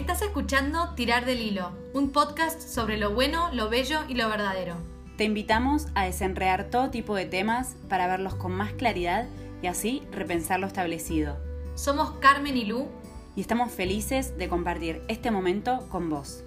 Estás escuchando Tirar del Hilo, un podcast sobre lo bueno, lo bello y lo verdadero. Te invitamos a desenredar todo tipo de temas para verlos con más claridad y así repensar lo establecido. Somos Carmen y Lu y estamos felices de compartir este momento con vos.